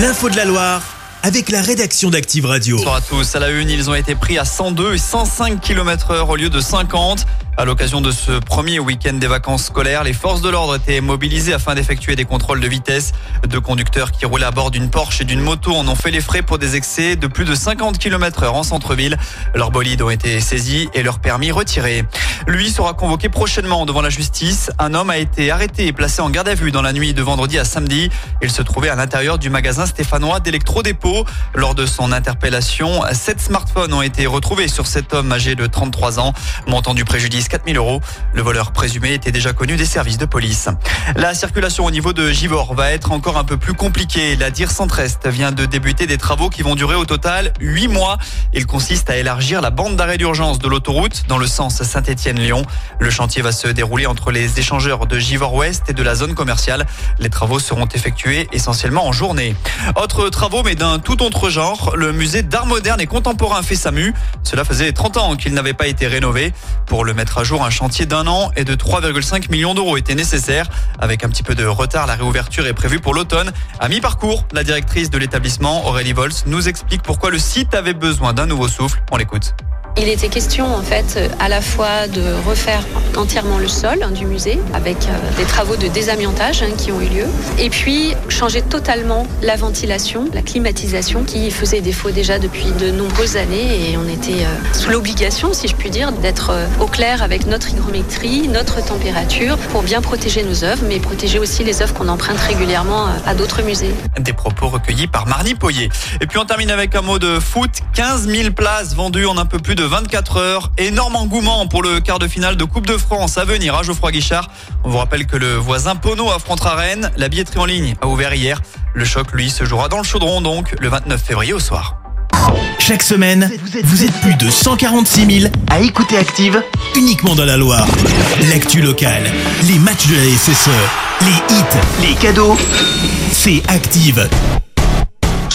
L'info de la Loire avec la rédaction d'Active Radio. Bonsoir à tous. À la une, ils ont été pris à 102 et 105 km heure au lieu de 50. À l'occasion de ce premier week-end des vacances scolaires, les forces de l'ordre étaient mobilisées afin d'effectuer des contrôles de vitesse. Deux conducteurs qui roulaient à bord d'une Porsche et d'une moto en ont fait les frais pour des excès de plus de 50 km heure en centre-ville. Leurs bolides ont été saisis et leurs permis retirés. Lui sera convoqué prochainement devant la justice. Un homme a été arrêté et placé en garde à vue dans la nuit de vendredi à samedi. Il se trouvait à l'intérieur du magasin stéphanois d'électrodépôt. Lors de son interpellation, sept smartphones ont été retrouvés sur cet homme âgé de 33 ans. Montant du préjudice 4000 euros. Le voleur présumé était déjà connu des services de police. La circulation au niveau de Givor va être encore un peu plus compliquée. La DIR Centre-Est vient de débuter des travaux qui vont durer au total 8 mois. Il consiste à élargir la bande d'arrêt d'urgence de l'autoroute dans le sens Saint-Étienne-Lyon. Le chantier va se dérouler entre les échangeurs de Givor-Ouest et de la zone commerciale. Les travaux seront effectués essentiellement en journée. Autre travaux, mais d'un tout autre genre, le musée d'art moderne et contemporain fait. Cela faisait 30 ans qu'il n'avait pas été rénové. Pour le mettre à jour, un chantier d'un an et de 3,5 millions d'euros était nécessaire. Avec un petit peu de retard, la réouverture est prévue pour l'automne. À mi-parcours, la directrice de l'établissement, Aurélie Vols, nous explique pourquoi le site avait besoin d'un nouveau souffle. On l'écoute. Il était question en fait à la fois de refaire entièrement le sol hein, du musée avec euh, des travaux de désamiantage hein, qui ont eu lieu et puis changer totalement la ventilation, la climatisation qui faisait défaut déjà depuis de nombreuses années et on était euh, sous l'obligation si je puis dire d'être euh, au clair avec notre hygrométrie, notre température pour bien protéger nos œuvres mais protéger aussi les œuvres qu'on emprunte régulièrement à d'autres musées. Des propos recueillis par Marnie Poyer. Et puis on termine avec un mot de foot. 15 000 places vendues en un peu plus de 24 heures. Énorme engouement pour le quart de finale de Coupe de France à venir à Geoffroy Guichard. On vous rappelle que le voisin Pono affrontera Rennes. La billetterie en ligne a ouvert hier. Le choc, lui, se jouera dans le chaudron, donc, le 29 février au soir. Chaque semaine, vous êtes plus de 146 000 à écouter Active uniquement dans la Loire. L'actu locale, les matchs de la SSE, les hits, les cadeaux, c'est Active.